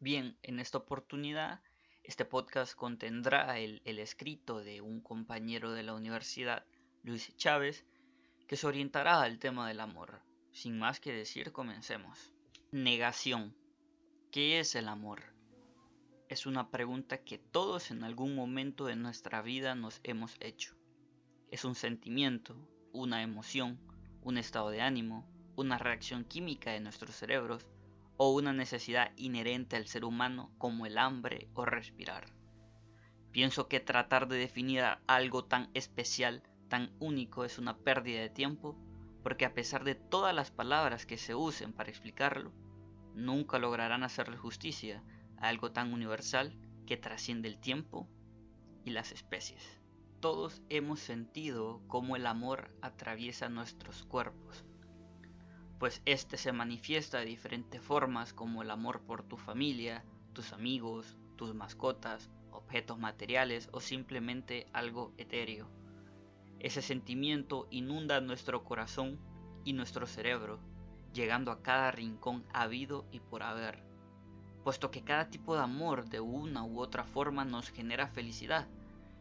Bien, en esta oportunidad, este podcast contendrá el, escrito de un compañero de la universidad, Luis Chávez, que se orientará al tema del amor. Sin más que decir, comencemos. Negación. ¿Qué es el amor? Es una pregunta que todos en algún momento de nuestra vida nos hemos hecho. Es un sentimiento, una emoción, un estado de ánimo, una reacción química de nuestros cerebros o una necesidad inherente al ser humano como el hambre o respirar. Pienso que tratar de definir algo tan especial tan único es una pérdida de tiempo porque a pesar de todas las palabras que se usen para explicarlo, nunca lograrán hacerle justicia a algo tan universal que trasciende el tiempo y las especies. Todos hemos sentido cómo el amor atraviesa nuestros cuerpos, pues este se manifiesta de diferentes formas como el amor por tu familia, tus amigos, tus mascotas, objetos materiales o simplemente algo etéreo. Ese sentimiento inunda nuestro corazón y nuestro cerebro, llegando a cada rincón habido y por haber, puesto que cada tipo de amor de una u otra forma nos genera felicidad,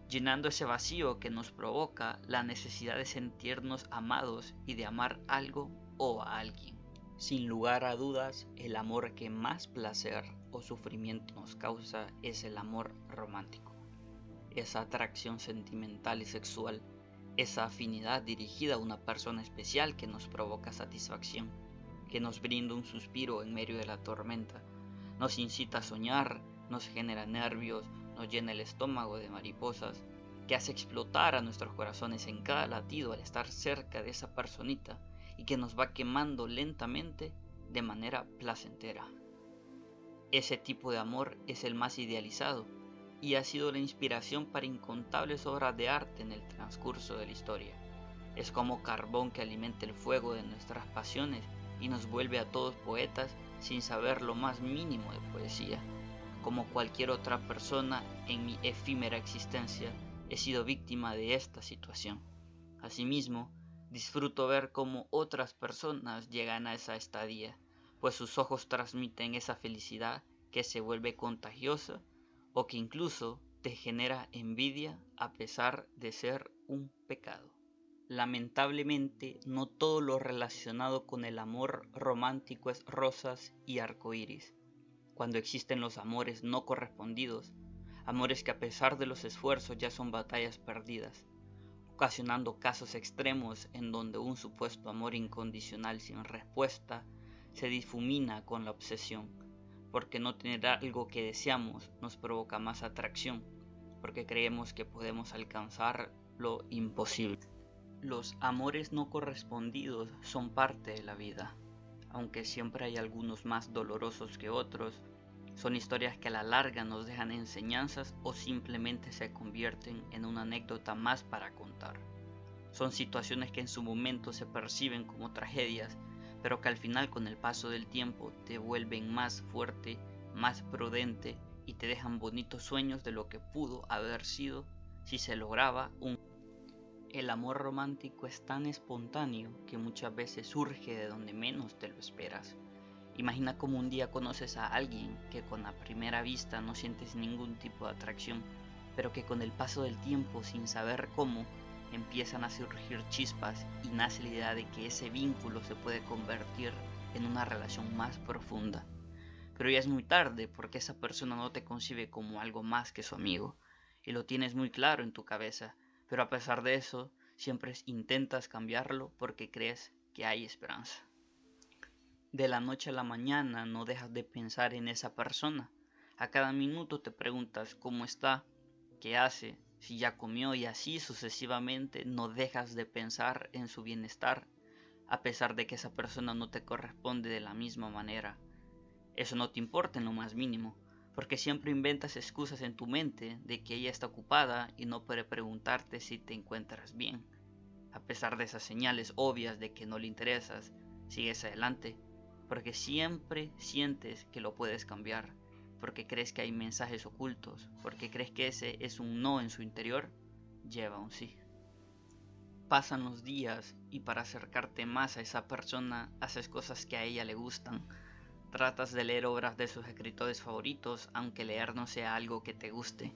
llenando ese vacío que nos provoca la necesidad de sentirnos amados y de amar algo o a alguien. Sin lugar a dudas, el amor que más placer o sufrimiento nos causa es el amor romántico. Esa atracción sentimental y sexual esa afinidad dirigida a una persona especial que nos provoca satisfacción, que nos brinda un suspiro en medio de la tormenta, nos incita a soñar, nos genera nervios, nos llena el estómago de mariposas, que hace explotar a nuestros corazones en cada latido al estar cerca de esa personita y que nos va quemando lentamente de manera placentera. Ese tipo de amor es el más idealizado, y ha sido la inspiración para incontables obras de arte en el transcurso de la historia. Es como carbón que alimenta el fuego de nuestras pasiones y nos vuelve a todos poetas sin saber lo más mínimo de poesía. Como cualquier otra persona en mi efímera existencia, he sido víctima de esta situación. Asimismo, disfruto ver cómo otras personas llegan a esa estadía, pues sus ojos transmiten esa felicidad que se vuelve contagiosa o que incluso te genera envidia a pesar de ser un pecado. Lamentablemente, no todo lo relacionado con el amor romántico es rosas y arcoíris. Cuando existen los amores no correspondidos, amores que a pesar de los esfuerzos ya son batallas perdidas, ocasionando casos extremos en donde un supuesto amor incondicional sin respuesta se difumina con la obsesión porque no tener algo que deseamos nos provoca más atracción, porque creemos que podemos alcanzar lo imposible. Los amores no correspondidos son parte de la vida, aunque siempre hay algunos más dolorosos que otros, son historias que a la larga nos dejan enseñanzas o simplemente se convierten en una anécdota más para contar. Son situaciones que en su momento se perciben como tragedias, pero que al final con el paso del tiempo te vuelven más fuerte, más prudente y te dejan bonitos sueños de lo que pudo haber sido si se lograba un... El amor romántico es tan espontáneo que muchas veces surge de donde menos te lo esperas. Imagina como un día conoces a alguien que con la primera vista no sientes ningún tipo de atracción, pero que con el paso del tiempo sin saber cómo empiezan a surgir chispas y nace la idea de que ese vínculo se puede convertir en una relación más profunda. Pero ya es muy tarde porque esa persona no te concibe como algo más que su amigo y lo tienes muy claro en tu cabeza, pero a pesar de eso siempre intentas cambiarlo porque crees que hay esperanza. De la noche a la mañana no dejas de pensar en esa persona. A cada minuto te preguntas cómo está, qué hace, si ya comió y así sucesivamente no dejas de pensar en su bienestar, a pesar de que esa persona no te corresponde de la misma manera. Eso no te importa en lo más mínimo, porque siempre inventas excusas en tu mente de que ella está ocupada y no puede preguntarte si te encuentras bien. A pesar de esas señales obvias de que no le interesas, sigues adelante, porque siempre sientes que lo puedes cambiar porque crees que hay mensajes ocultos, porque crees que ese es un no en su interior, lleva un sí. Pasan los días y para acercarte más a esa persona haces cosas que a ella le gustan, Tratas de leer obras de sus escritores favoritos, aunque leer no sea algo que te guste.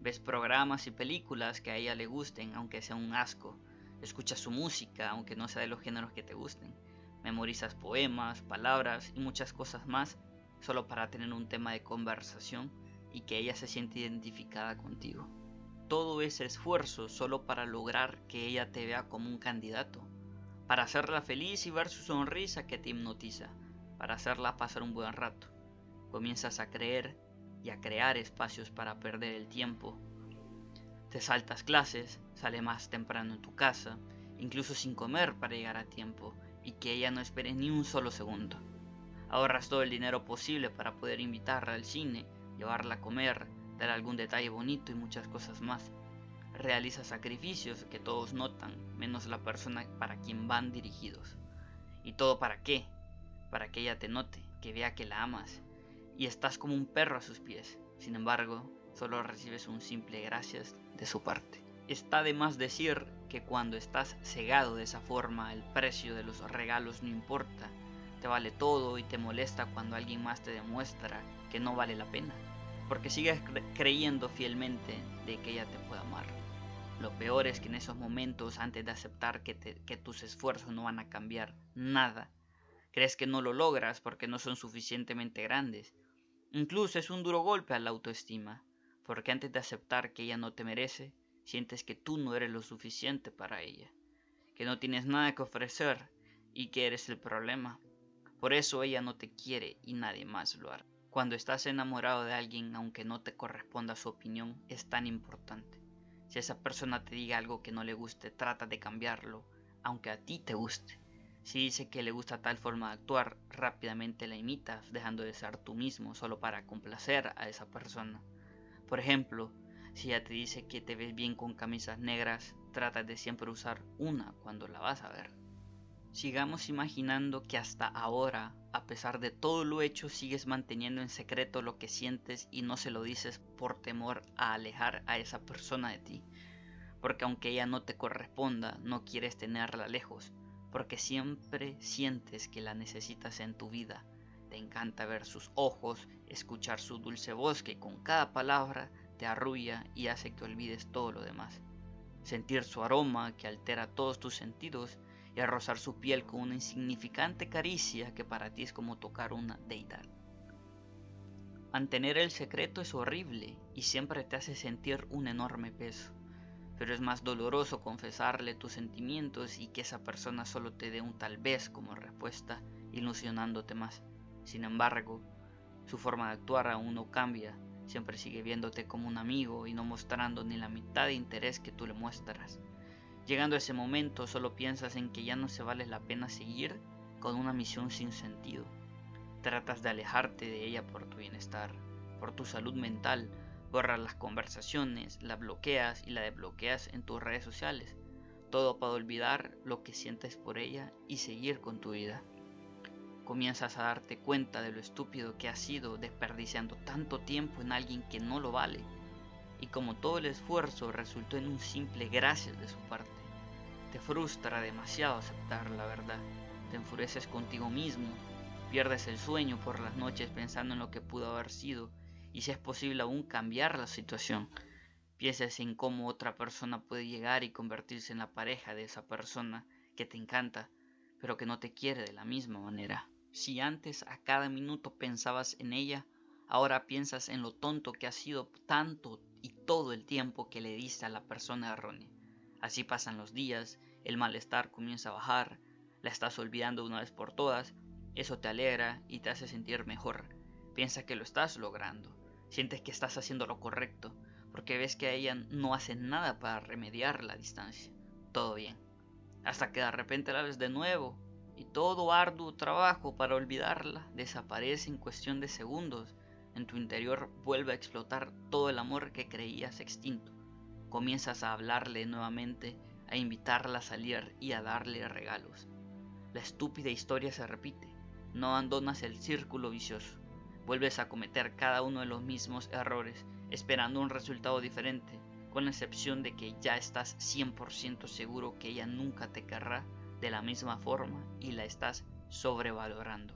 Ves programas y películas que a ella le gusten, aunque sea un asco. Escuchas su música, aunque no sea de los géneros que te gusten. Memorizas poemas, palabras y muchas cosas más, solo para tener un tema de conversación y que ella se siente identificada contigo. Todo ese esfuerzo solo para lograr que ella te vea como un candidato, para hacerla feliz y ver su sonrisa que te hipnotiza para hacerla pasar un buen rato. Comienzas a creer y a crear espacios para perder el tiempo. Te saltas clases, sale más temprano en tu casa, incluso sin comer para llegar a tiempo y que ella no espere ni un solo segundo. Ahorras todo el dinero posible para poder invitarla al cine, llevarla a comer, dar algún detalle bonito y muchas cosas más. Realiza sacrificios que todos notan, menos la persona para quien van dirigidos. ¿Y todo para qué? para que ella te note, que vea que la amas, y estás como un perro a sus pies. Sin embargo, solo recibes un simple gracias de su parte. Está de más decir que cuando estás cegado de esa forma, el precio de los regalos no importa, te vale todo y te molesta cuando alguien más te demuestra que no vale la pena, porque sigues creyendo fielmente de que ella te puede amar. Lo peor es que en esos momentos, antes de aceptar que, que tus esfuerzos no van a cambiar nada, Crees que no lo logras porque no son suficientemente grandes. Incluso es un duro golpe a la autoestima, porque antes de aceptar que ella no te merece, sientes que tú no eres lo suficiente para ella, que no tienes nada que ofrecer y que eres el problema. Por eso ella no te quiere y nadie más lo hará. Cuando estás enamorado de alguien, aunque no te corresponda su opinión, es tan importante. Si esa persona te diga algo que no le guste, trata de cambiarlo, aunque a ti te guste. Si dice que le gusta tal forma de actuar, rápidamente la imitas, dejando de ser tú mismo solo para complacer a esa persona. Por ejemplo, si ella te dice que te ves bien con camisas negras, trata de siempre usar una cuando la vas a ver. Sigamos imaginando que hasta ahora, a pesar de todo lo hecho, sigues manteniendo en secreto lo que sientes y no se lo dices por temor a alejar a esa persona de ti. Porque aunque ella no te corresponda, no quieres tenerla lejos, porque siempre sientes que la necesitas en tu vida. Te encanta ver sus ojos, escuchar su dulce voz que con cada palabra te arrulla y hace que olvides todo lo demás. Sentir su aroma que altera todos tus sentidos y rozar su piel con una insignificante caricia que para ti es como tocar una deidad. Mantener el secreto es horrible y siempre te hace sentir un enorme peso pero es más doloroso confesarle tus sentimientos y que esa persona solo te dé un tal vez como respuesta, ilusionándote más. Sin embargo, su forma de actuar aún no cambia, siempre sigue viéndote como un amigo y no mostrando ni la mitad de interés que tú le muestras. Llegando a ese momento solo piensas en que ya no se vale la pena seguir con una misión sin sentido. Tratas de alejarte de ella por tu bienestar, por tu salud mental, Borras las conversaciones, la bloqueas y la desbloqueas en tus redes sociales. Todo para olvidar lo que sientes por ella y seguir con tu vida. Comienzas a darte cuenta de lo estúpido que has sido desperdiciando tanto tiempo en alguien que no lo vale. Y como todo el esfuerzo resultó en un simple gracias de su parte. Te frustra demasiado aceptar la verdad. Te enfureces contigo mismo. Pierdes el sueño por las noches pensando en lo que pudo haber sido y si es posible aún cambiar la situación. Pienses en cómo otra persona puede llegar y convertirse en la pareja de esa persona que te encanta, pero que no te quiere de la misma manera. Si antes a cada minuto pensabas en ella, ahora piensas en lo tonto que ha sido tanto y todo el tiempo que le diste a la persona errónea. Así pasan los días, el malestar comienza a bajar, la estás olvidando una vez por todas, eso te alegra y te hace sentir mejor. Piensa que lo estás logrando. Sientes que estás haciendo lo correcto, porque ves que ella no hace nada para remediar la distancia. Todo bien. Hasta que de repente la ves de nuevo y todo arduo trabajo para olvidarla desaparece en cuestión de segundos. En tu interior vuelve a explotar todo el amor que creías extinto. Comienzas a hablarle nuevamente, a invitarla a salir y a darle regalos. La estúpida historia se repite. No abandonas el círculo vicioso vuelves a cometer cada uno de los mismos errores, esperando un resultado diferente, con la excepción de que ya estás 100% seguro que ella nunca te querrá de la misma forma y la estás sobrevalorando.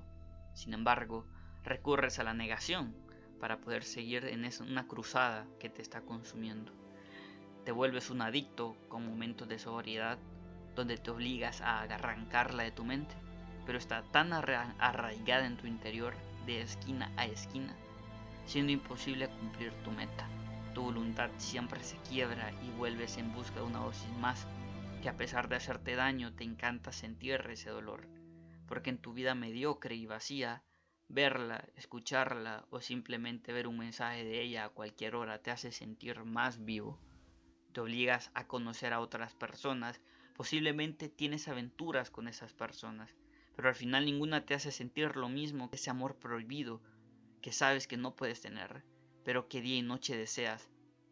Sin embargo, recurres a la negación para poder seguir en una cruzada que te está consumiendo. Te vuelves un adicto con momentos de sobriedad donde te obligas a arrancarla de tu mente, pero está tan arraigada en tu interior de esquina a esquina, siendo imposible cumplir tu meta. Tu voluntad siempre se quiebra y vuelves en busca de una dosis más, que a pesar de hacerte daño te encanta sentir ese dolor, porque en tu vida mediocre y vacía, verla, escucharla o simplemente ver un mensaje de ella a cualquier hora te hace sentir más vivo. Te obligas a conocer a otras personas, posiblemente tienes aventuras con esas personas, pero al final ninguna te hace sentir lo mismo que ese amor prohibido que sabes que no puedes tener, pero que día y noche deseas,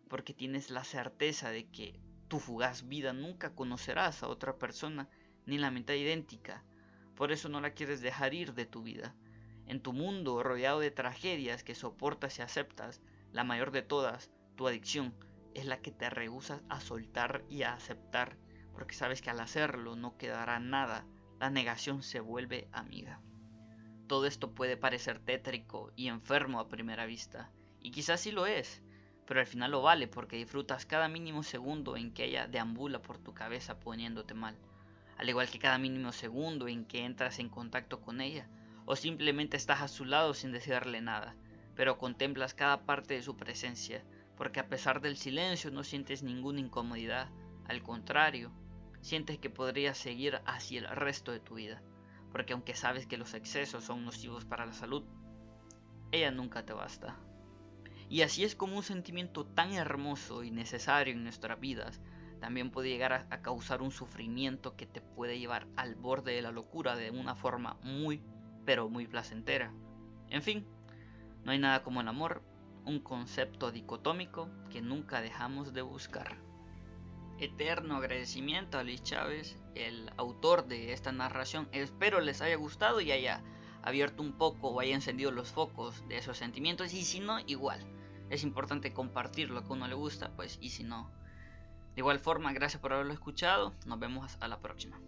porque tienes la certeza de que tu fugaz vida nunca conocerás a otra persona ni la mitad idéntica, por eso no la quieres dejar ir de tu vida. En tu mundo rodeado de tragedias que soportas y aceptas, la mayor de todas, tu adicción, es la que te rehusas a soltar y a aceptar, porque sabes que al hacerlo no quedará nada la negación se vuelve amiga. Todo esto puede parecer tétrico y enfermo a primera vista, y quizás sí lo es, pero al final lo vale porque disfrutas cada mínimo segundo en que ella deambula por tu cabeza poniéndote mal, al igual que cada mínimo segundo en que entras en contacto con ella, o simplemente estás a su lado sin decirle nada, pero contemplas cada parte de su presencia, porque a pesar del silencio no sientes ninguna incomodidad, al contrario, sientes que podrías seguir hacia el resto de tu vida, porque aunque sabes que los excesos son nocivos para la salud, ella nunca te basta. Y así es como un sentimiento tan hermoso y necesario en nuestras vidas también puede llegar a, causar un sufrimiento que te puede llevar al borde de la locura de una forma muy, pero muy placentera. En fin, no hay nada como el amor, un concepto dicotómico que nunca dejamos de buscar eterno agradecimiento a Luis Chávez, el autor de esta narración. Espero les haya gustado y haya abierto un poco o haya encendido los focos de esos sentimientos. Y si no, igual. Es importante compartir lo que a uno le gusta, pues, y si no. De igual forma, gracias por haberlo escuchado. Nos vemos a la próxima.